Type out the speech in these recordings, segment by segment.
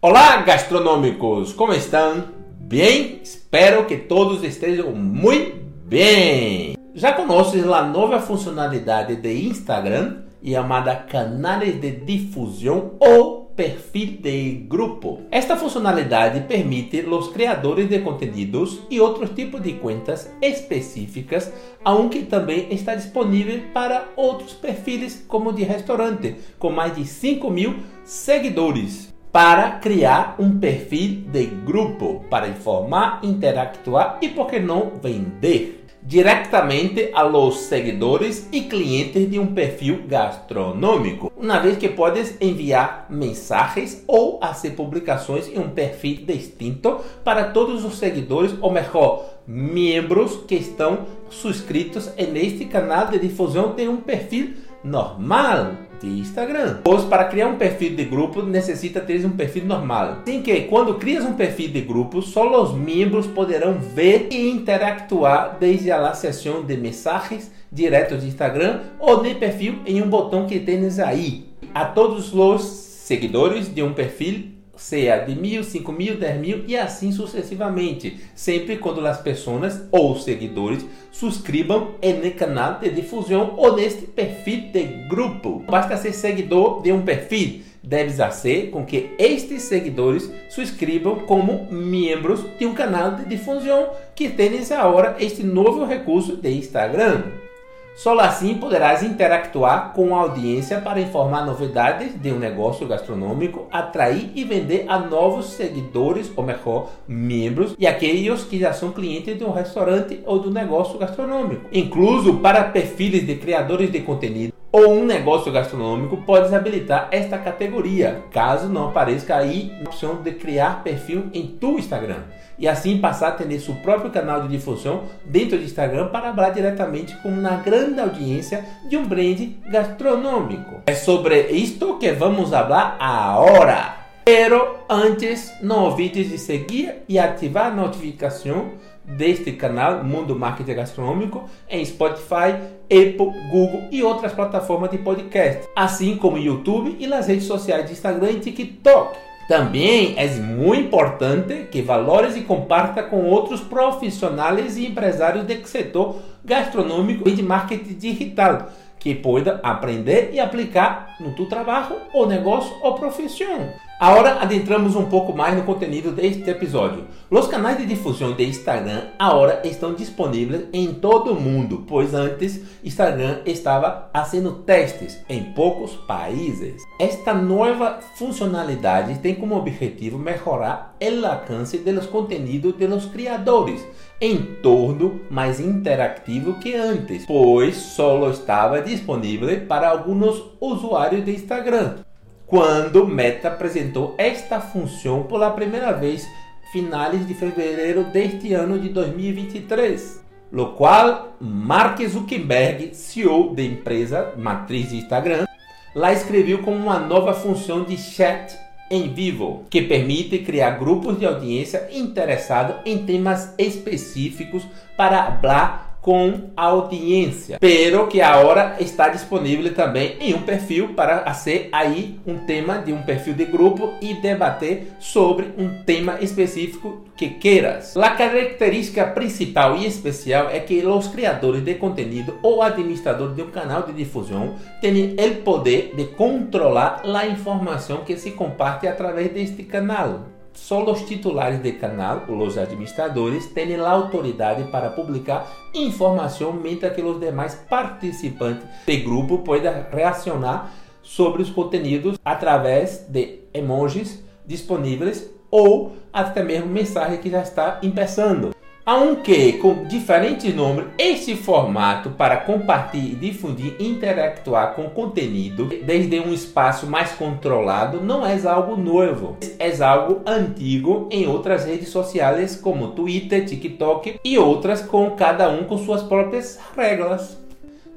Olá, gastronômicos, como estão? Bem? Espero que todos estejam muito bem. Já conheces a nova funcionalidade de Instagram chamada canais de difusão ou perfil de grupo. Esta funcionalidade permite aos criadores de conteúdos e outros tipos de contas específicas, aunque também está disponível para outros perfis como de restaurante, com mais de 5 mil seguidores para criar um perfil de grupo para informar, interactuar e, por que não, vender diretamente a los seguidores e clientes de um perfil gastronômico, uma vez que podes enviar mensagens ou fazer publicações em um perfil distinto para todos os seguidores, ou melhor, membros que estão suscritos neste canal de difusão de um perfil normal de Instagram. Pois para criar um perfil de grupo necessita ter um perfil normal. Assim que quando crias um perfil de grupo, só os membros poderão ver e interactuar desde a sessão de mensagens diretos de Instagram ou de perfil em um botão que tens aí. A todos os seguidores de um perfil seja de mil, cinco mil, dez mil e assim sucessivamente, sempre quando as pessoas ou seguidores subscrevam no canal de difusão ou neste perfil de grupo. Basta ser seguidor de um perfil, deve ser com que estes seguidores subscrevam como membros de um canal de difusão que tem agora este novo recurso de Instagram. Só assim poderás interactuar com a audiência para informar novidades de um negócio gastronômico, atrair e vender a novos seguidores, ou melhor, membros, e aqueles que já são clientes de um restaurante ou do negócio gastronômico. Incluso para perfis de criadores de conteúdo ou um negócio gastronômico, podes habilitar esta categoria, caso não apareça aí a opção de criar perfil em tu Instagram e assim passar a ter seu próprio canal de difusão dentro do Instagram para falar diretamente com uma grande audiência de um brand gastronômico. É sobre isto que vamos falar agora. Pero antes, não olvides de seguir e ativar a notificação deste canal Mundo Marketing Gastronômico em Spotify, Apple, Google e outras plataformas de podcast, assim como YouTube e nas redes sociais de Instagram e TikTok. Também é muito importante que valores e comparta com outros profissionais e empresários do setor gastronômico e de marketing digital que pueda aprender e aplicar no teu trabalho ou negócio ou profissão. Agora adentramos um pouco mais no conteúdo deste episódio. Os canais de difusão de Instagram agora estão disponíveis em todo o mundo, pois antes Instagram estava fazendo testes em poucos países. Esta nova funcionalidade tem como objetivo melhorar o alcance dos conteúdos dos criadores em torno mais interativo que antes, pois só estava disponível para alguns usuários de Instagram. Quando Meta apresentou esta função pela primeira vez finais de fevereiro deste ano de 2023, lo qual Mark Zuckerberg, CEO da empresa matriz de Instagram, lá escreveu como uma nova função de chat em vivo, que permite criar grupos de audiência interessados em temas específicos para falar com audiência, pero que agora está disponível também em um perfil para ser aí um tema de um perfil de grupo e debater sobre um tema específico que queiras. A característica principal e especial é que os criadores de conteúdo ou administradores de um canal de difusão têm o poder de controlar a informação que se comparte através deste canal. Só os titulares de canal, os administradores, têm a autoridade para publicar informação, mientras que os demais participantes do grupo podem reacionar sobre os conteúdos através de emojis disponíveis ou até mesmo mensagem que já está começando. Aunque com diferentes números, este formato para compartilhar, difundir e interactuar com conteúdo desde um espaço mais controlado não é algo novo, é algo antigo em outras redes sociais como Twitter, TikTok e outras com cada um com suas próprias regras.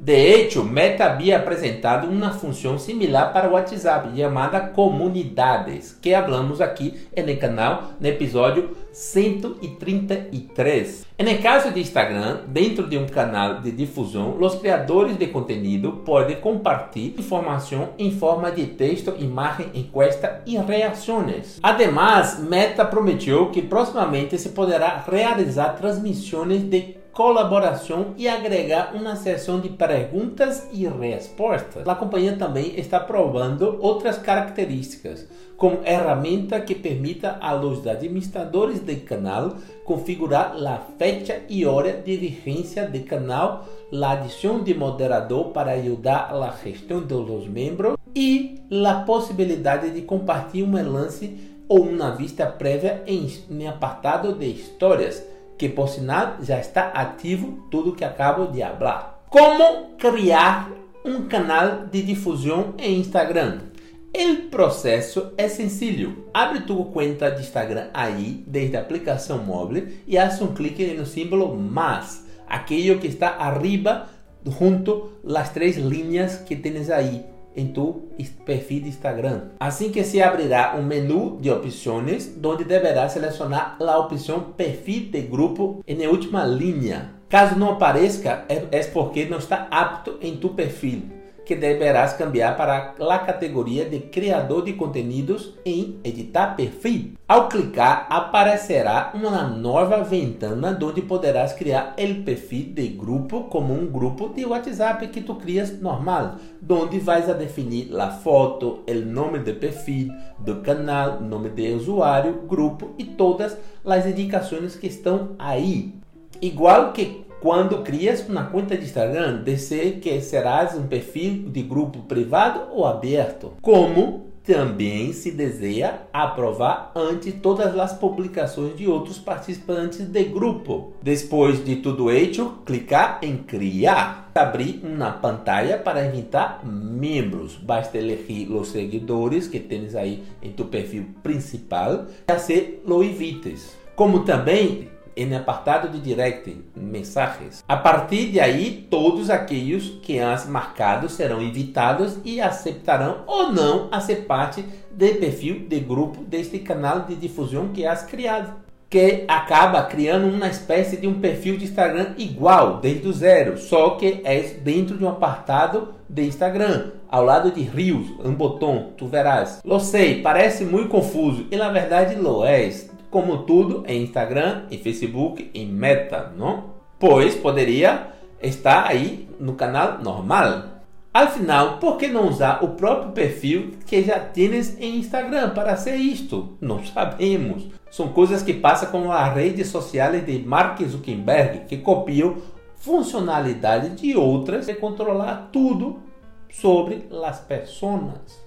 De hecho, Meta había apresentado uma função similar para o WhatsApp chamada Comunidades, que hablamos aqui no canal no episódio 133. No caso de Instagram, dentro de um canal de difusão, os criadores de conteúdo podem compartilhar informação em forma de texto, imagem, encuesta e reações. Además, Meta prometeu que proximamente se poderá realizar transmissões de colaboração e agregar uma seção de perguntas e respostas. A companhia também está provando outras características, como ferramenta que permita a los administradores do canal configurar a fecha e hora de vigência do canal, a adição de moderador para ajudar a gestão dos membros e a possibilidade de compartilhar um lance ou uma vista prévia em, em apartado de histórias que por sinal já está ativo tudo que acabo de falar. Como criar um canal de difusão em Instagram? O processo é sencillo. Abre tua conta de Instagram aí, desde a aplicação móvel, e faz um clique no símbolo mais, aquele que está arriba, junto às três linhas que tens aí em tu perfil de Instagram. Assim que se abrirá um menu de opções, onde deverá selecionar a opção perfil de grupo na última linha. Caso não apareça, é, é porque não está apto em tu perfil que deverás cambiar para a categoria de criador de conteúdos em editar perfil. Ao clicar, aparecerá uma nova ventana onde poderás criar o perfil de grupo como um grupo de WhatsApp que tu crias normal, onde vais a definir a foto, o nome de perfil do canal, nome de usuário, grupo e todas as indicações que estão aí. Igual que quando crias uma conta de Instagram, dizer que serás um perfil de grupo privado ou aberto. Como também se deseja aprovar antes todas as publicações de outros participantes do grupo. Depois de tudo isso, clicar em criar. Abrir uma pantalla para invitar membros. Basta elegir os seguidores que tens aí em tu perfil principal e ser lo invites. Como também em apartado de direct, mensagens. A partir de aí, todos aqueles que has marcado serão invitados e aceitarão ou não a ser parte do perfil de grupo deste canal de difusão que has criado. Que acaba criando uma espécie de um perfil de Instagram igual, desde o zero, só que é dentro de um apartado de Instagram, ao lado de Rios, um botão, tu verás. Lo sei, parece muito confuso e na verdade lo é como tudo em Instagram, em Facebook, em Meta, não? Pois poderia estar aí no canal normal. Afinal, por que não usar o próprio perfil que já tens em Instagram para ser isto? Não sabemos. São coisas que passam com as redes sociais de Mark Zuckerberg, que copiam funcionalidade de outras e controlar tudo sobre as pessoas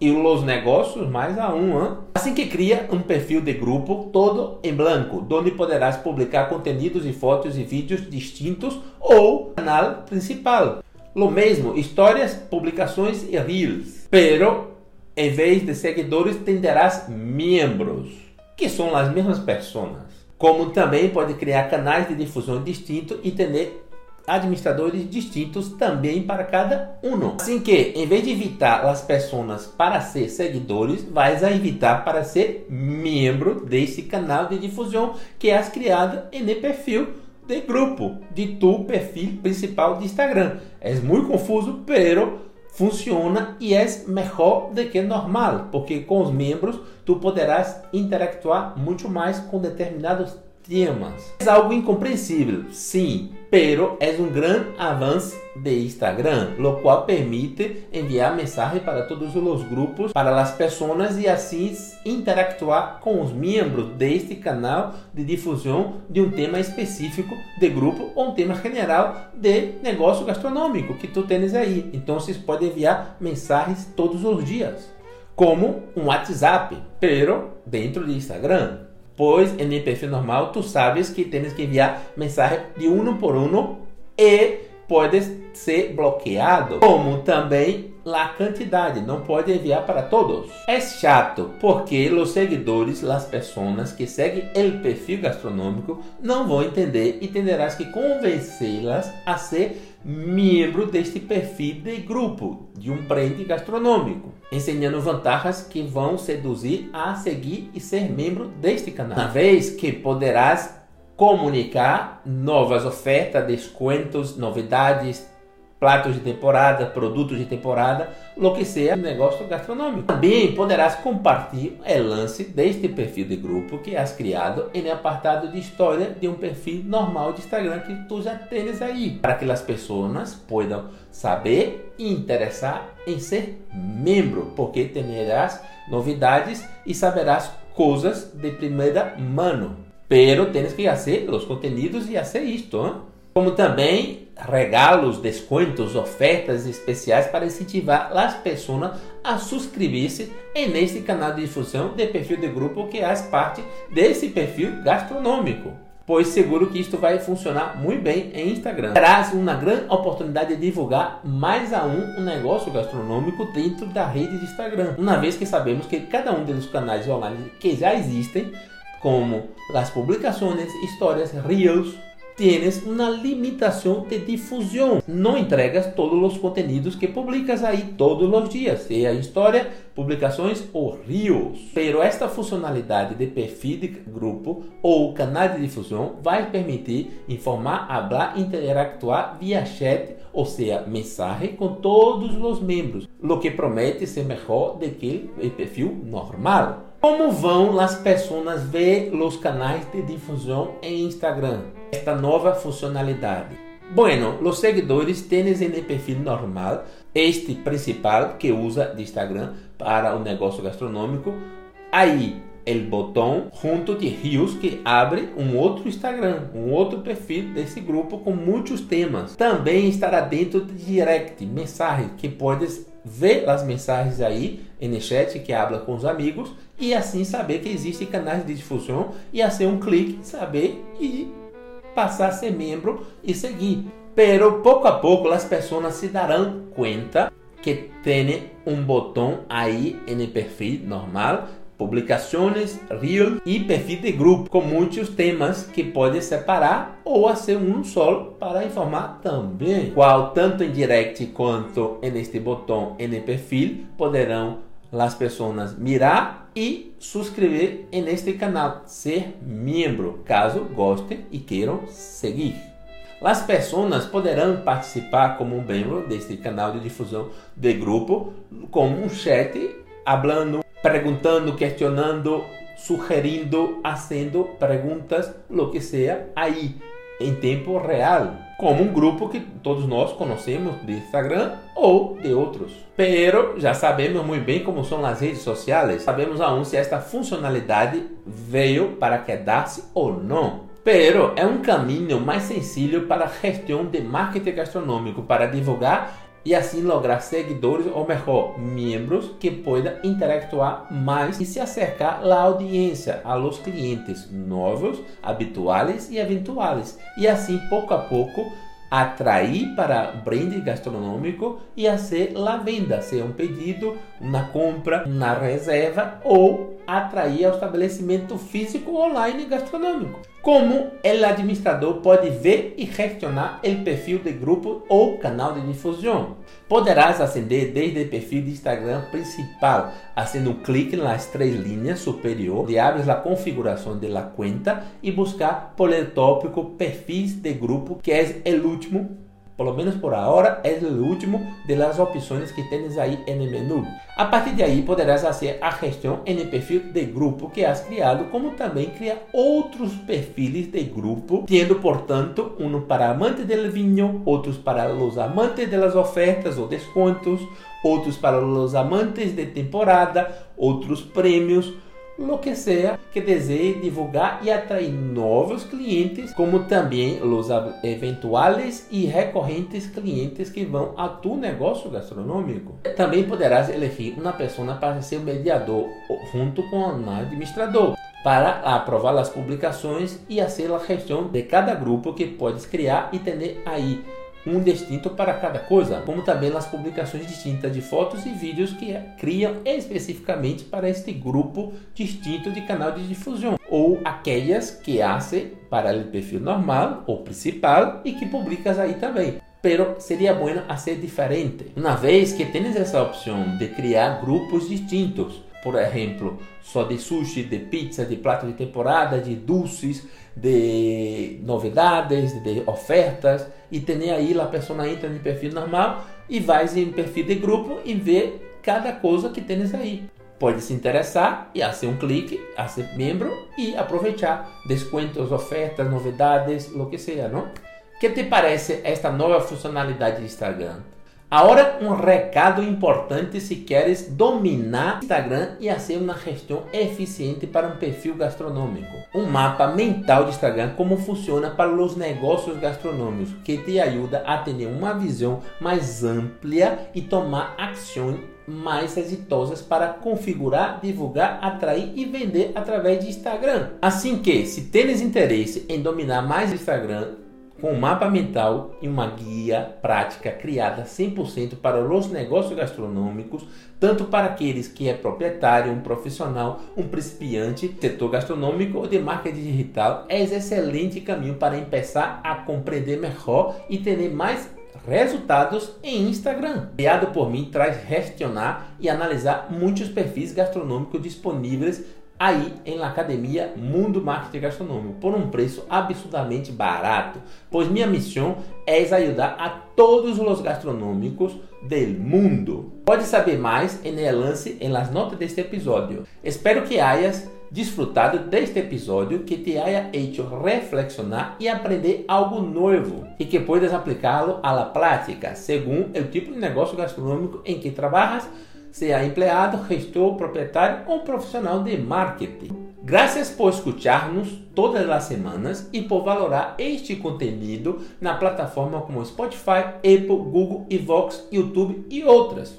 e os negócios mais a um. Assim que cria um perfil de grupo todo em branco, onde poderás publicar conteúdos e fotos e vídeos distintos ou canal principal. Lo mesmo, histórias, publicações e reels. Pero, em vez de seguidores, terás membros, que são as mesmas pessoas. Como também pode criar canais de difusão distintos e ter administradores distintos também para cada um. Assim que, em vez de invitar as pessoas para ser seguidores, vais a invitar para ser membro desse canal de difusão que é criado em perfil de grupo de tu perfil principal de Instagram. É muito confuso, pero funciona e é melhor do que normal, porque com os membros tu poderás interactuar muito mais com determinados temas. É algo incompreensível, sim, pero é um grande avanço de Instagram, lo qual permite enviar mensagens para todos os grupos, para as pessoas e assim interactuar com os membros deste canal de difusão de um tema específico de grupo ou um tema general de negócio gastronômico que tu tens aí. Então, vocês podem enviar mensagens todos os dias, como um WhatsApp, pero dentro de Instagram pois em perfil normal tu sabes que tens que enviar mensagem de um por um e pode ser bloqueado, como também a quantidade, não pode enviar para todos. É chato porque os seguidores, as pessoas que seguem o perfil gastronômico, não vão entender e terás que convencê-las a ser membro deste perfil de grupo de um brand gastronômico, ensinando vantagens que vão seduzir a seguir e ser membro deste canal. Uma vez que poderás comunicar novas ofertas, descontos, novidades, pratos de temporada, produtos de temporada, lo que seja negócio gastronômico. Também poderás compartilhar o lance deste perfil de grupo que has criado em apartado de história de um perfil normal de Instagram que tu já tens aí, para que as pessoas possam saber e interessar em ser membro, porque terás novidades e saberás coisas de primeira mão. Pero tens que fazer os conteúdos e fazer isto. Hein? como também regalos, descontos, ofertas especiais para incentivar as pessoas a subscrever-se neste canal de difusão de perfil de grupo que faz parte desse perfil gastronômico. Pois seguro que isto vai funcionar muito bem em Instagram. Traz uma grande oportunidade de divulgar mais a um, um negócio gastronômico dentro da rede de Instagram. Uma vez que sabemos que cada um dos canais online que já existem, como as publicações, histórias, reels, tienes uma limitação de difusão. Não entregas todos os conteúdos que publicas aí todos os dias, seja história, publicações ou reels. Pero esta funcionalidade de perfil de grupo ou canal de difusão vai permitir informar, falar, interactuar via chat, ou seja, mensagem com todos os membros, o que promete ser melhor do que o perfil normal. Como vão as pessoas ver os canais de difusão em Instagram? Esta nova funcionalidade. Bueno, os seguidores têm em perfil normal este principal que usa de Instagram para o negócio gastronômico. Aí, o botão junto de rios que abre um outro Instagram, um outro perfil desse grupo com muitos temas. Também estará dentro de direct, mensagem que podes ver as mensagens aí no chat que habla com os amigos e assim saber que existem canais de difusão e assim um clique saber e passar a ser membro e seguir. Pero pouco a pouco as pessoas se darão conta que tem um botão aí no perfil normal publicações, reel e perfil de grupo com muitos temas que pode separar ou ser um só para informar também. Qual tanto em direct quanto neste botão em perfil poderão as pessoas mirar e subscrever neste canal, ser membro, caso gostem e queiram seguir. As pessoas poderão participar como membro deste canal de difusão de grupo, como um chat, falando perguntando, questionando, sugerindo, fazendo perguntas, lo que seja, aí, em tempo real, como um grupo que todos nós conhecemos de Instagram ou de outros. Pero já sabemos muito bem como são as redes sociais, sabemos aún se esta funcionalidade veio para quedar-se ou não. Pero é um caminho mais sencillo para a gestão de marketing gastronômico, para divulgar e assim lograr seguidores ou melhor, membros que possam interactuar mais e se acercar à audiência, a los clientes novos, habituais e eventuais. E assim, pouco a pouco, atrair para o brand gastronômico e fazer a venda, seja um pedido, uma compra, uma reserva ou atrair ao estabelecimento físico online gastronômico. Como o administrador pode ver e gestionar o perfil de grupo ou canal de difusão? Poderás acender desde o perfil de Instagram principal, fazendo um clique nas três linhas superior, e abres a configuração da conta e buscar por el tópico perfis de grupo, que é o último por lo menos por ahora, es el último de las opciones que tienes ahí en el menú. A partir de ahí podrás hacer a gestión en perfil de grupo que has criado, como también crear otros perfiles de grupo, tendo, portanto, uno para amantes del vinho, outros para los amantes de las ofertas ou descontos, outros para los amantes de temporada, outros prêmios, lo que deseje divulgar e atrair novos clientes, como também os eventuais e recorrentes clientes que vão a tu negócio gastronômico. Também poderás elegir uma pessoa para ser mediador junto com um administrador para aprovar as publicações e fazer a gestão de cada grupo que podes criar e ter aí um distinto para cada coisa, como também as publicações distintas de fotos e vídeos que criam especificamente para este grupo distinto de canal de difusão, ou aquelas que fazem para o perfil normal ou principal e que publicas aí também. Pero seria bueno hacer diferente. Uma vez que tens essa opção de criar grupos distintos, por exemplo, só de sushi, de pizza, de prato de temporada, de doces, de novidades, de ofertas, e tem aí a pessoa entra no perfil normal e vai em perfil de grupo e vê cada coisa que tens aí. Pode se interessar e fazer um clique, ser membro e aproveitar descontos, ofertas, novidades, o que seja, não? Que te parece esta nova funcionalidade do Instagram? Agora, um recado importante se queres dominar Instagram e fazer uma gestão eficiente para um perfil gastronômico. Um mapa mental de Instagram como funciona para os negócios gastronômicos, que te ajuda a ter uma visão mais ampla e tomar ações mais exitosas para configurar, divulgar, atrair e vender através de Instagram. Assim que, se tens interesse em dominar mais Instagram, com um mapa mental e uma guia prática criada 100% para os negócios gastronômicos, tanto para aqueles que é proprietário, um profissional, um principiante, setor gastronômico ou de marketing digital, é excelente caminho para começar a compreender melhor e ter mais resultados em Instagram. Criado por mim, traz gestionar e analisar muitos perfis gastronômicos disponíveis aí em la academia Mundo Marketing Gastronômico por um preço absurdamente barato, pois minha missão é ajudar a todos os gastronômicos do mundo. Pode saber mais em el lance em las notas deste episódio. Espero que hayas disfrutado deste episódio que te haya hecho reflexionar e aprender algo novo e que puedas aplicá-lo à prática, segundo o tipo de negócio gastronômico em que trabalhas seja empregado, gestor, proprietário ou profissional de marketing. Graças por escutar-nos todas as semanas e por valorar este conteúdo na plataforma como Spotify, Apple, Google, Evox, YouTube e outras.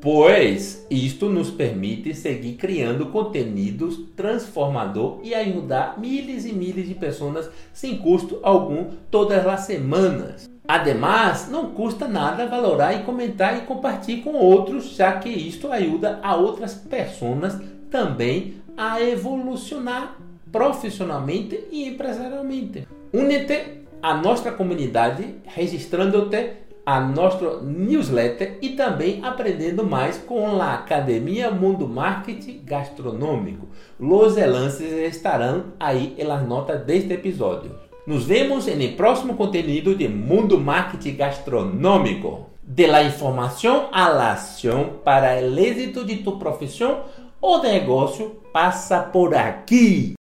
Pois isto nos permite seguir criando conteúdos transformador e ajudar milhares e milhares de pessoas sem custo algum todas as semanas. Ademais, não custa nada valorar e comentar e compartilhar com outros, já que isto ajuda a outras pessoas também a evolucionar profissionalmente e empresarialmente. Une-te à nossa comunidade registrando-te a nosso newsletter e também aprendendo mais com a Academia Mundo Marketing Gastronômico. Los enlaces estarão aí nas notas deste episódio. Nos vemos en el próximo contenido de Mundo Marketing Gastronômico. De la informação à la acción para el éxito de tu profissão ou negócio passa por aqui.